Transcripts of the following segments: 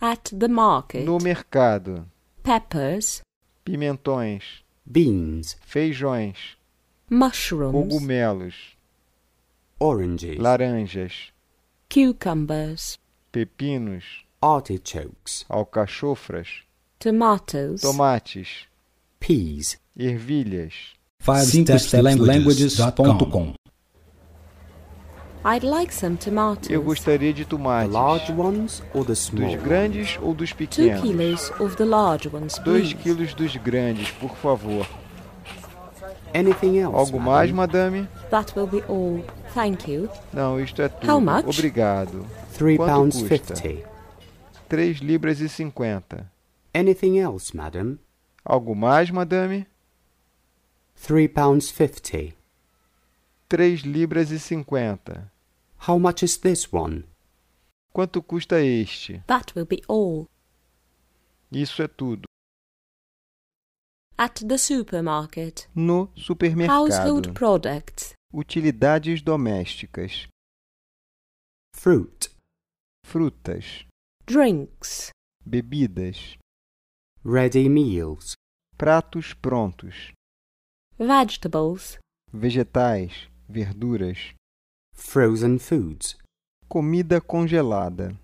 At the market. No mercado. Peppers. Pimentões. beans, Feijões. Mushrooms. Cogumelos. oranges, Laranjas. Cucumbers. Pepinos. artichokes, Alcachofras. Tomatoes. Tomates. peas, Ervilhas. 5stepslanguages.com I'd like some tomatoes. Eu gostaria de the tomates. large ones or the small? Dos grandes ou dos Two pequenos? kilos of the large ones, Dois quilos dos grandes, por favor. Anything else? Algo mais, madame? That will be all. Thank you. Não, isto é tudo. How much? Obrigado. Three Quanto pounds custa? fifty. 3 libras e 50. Anything else, madam? Algo mais, madame? Three pounds fifty. 3 libras e 50. How much is this one? Quanto custa este? That will be all. Isso é tudo. At the supermarket. No supermercado. Household products. Utilidades domésticas. Fruit, Frutas. Drinks. Bebidas. ready meals, Pratos prontos. Vegetables. Vegetais. Verduras. frozen foods, Comida congelada.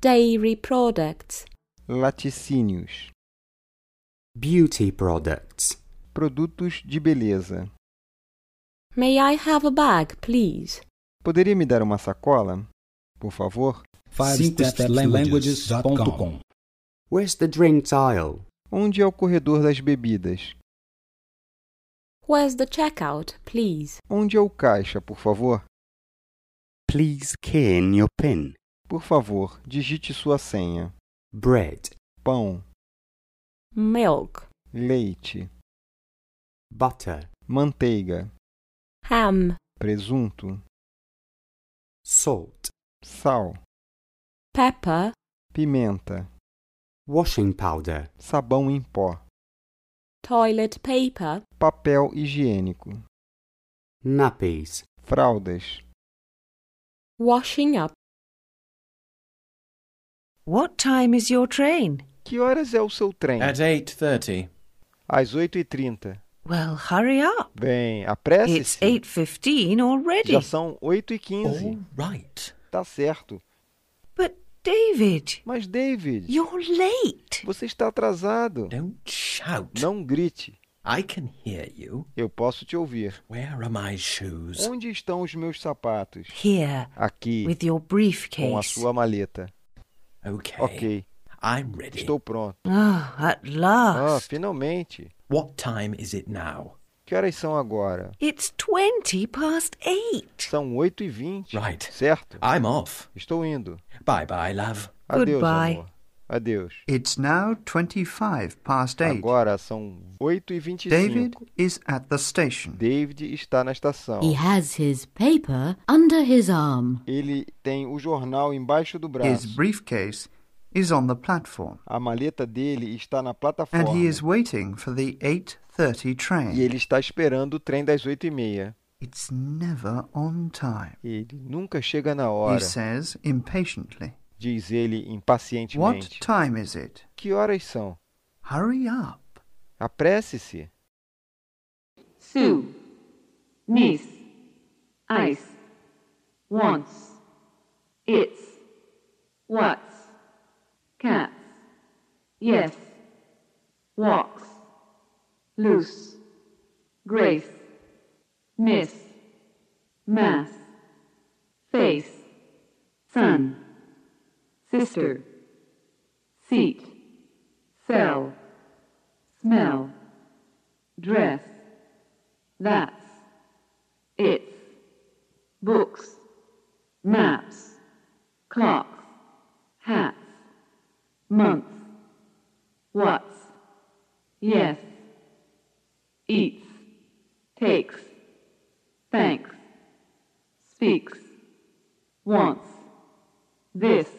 Dairy products. Laticínios. beauty products, Produtos de beleza. May I have a bag, please? Poderia me dar uma sacola? Por favor? 5stepslanguages.com Where's the drinks aisle? Onde é o corredor das bebidas? Where's the checkout, please? Onde é o caixa, por favor? Please key in your PIN. Por favor, digite sua senha. Bread, Pão, Milk. leite, butter, manteiga, Ham. presunto, salt, sal, Pepper. pimenta, washing powder, sabão em pó, Toilet paper. papel higiênico, nappies, fraldas. Washing up. What time is your train? Que horas é o seu trem? At 8.30. Às 8h30. Well, hurry up. Bem, It's apresse-se. 8.15 already. Já são 8h15. right. Tá certo. David, Mas, David, you're late. você está atrasado. Don't shout. Não grite. I can hear you. Eu posso te ouvir. Where are my shoes? Onde estão os meus sapatos? Here, Aqui, with your com a briefcase. sua maleta. Okay. Ok, I'm ready. estou pronto. Ah, at Ah, last. finalmente. What time is it now? Que horas são agora? It's 20 past 8. São 8 e 20 Right. Certo? I'm off. Estou indo. Bye bye, love. Adeus, Goodbye. amor. Adeus. It's now 25 past 8. Agora são 8 e 25 David is at the station. David está na estação. He has his paper under his arm. Ele tem o jornal embaixo do His braço. briefcase is on the platform, A maleta dele está na and plataforma. he is waiting for the 8:30 E train. ele está esperando o trem das 8 e meia. It's never on time. Ele nunca chega na He hora, says impatiently. diz ele What impacientemente. time is it? Que horas são? Hurry up. Apresse-se. Sue, niece, ice, wants, it's, what's, cats, yes, walks, loose, grace, miss, mass, face, son, sister, seat, sell, smell, dress, that's, it's, books, maps, clocks, yes, eats, takes, thanks, speaks, wants, this,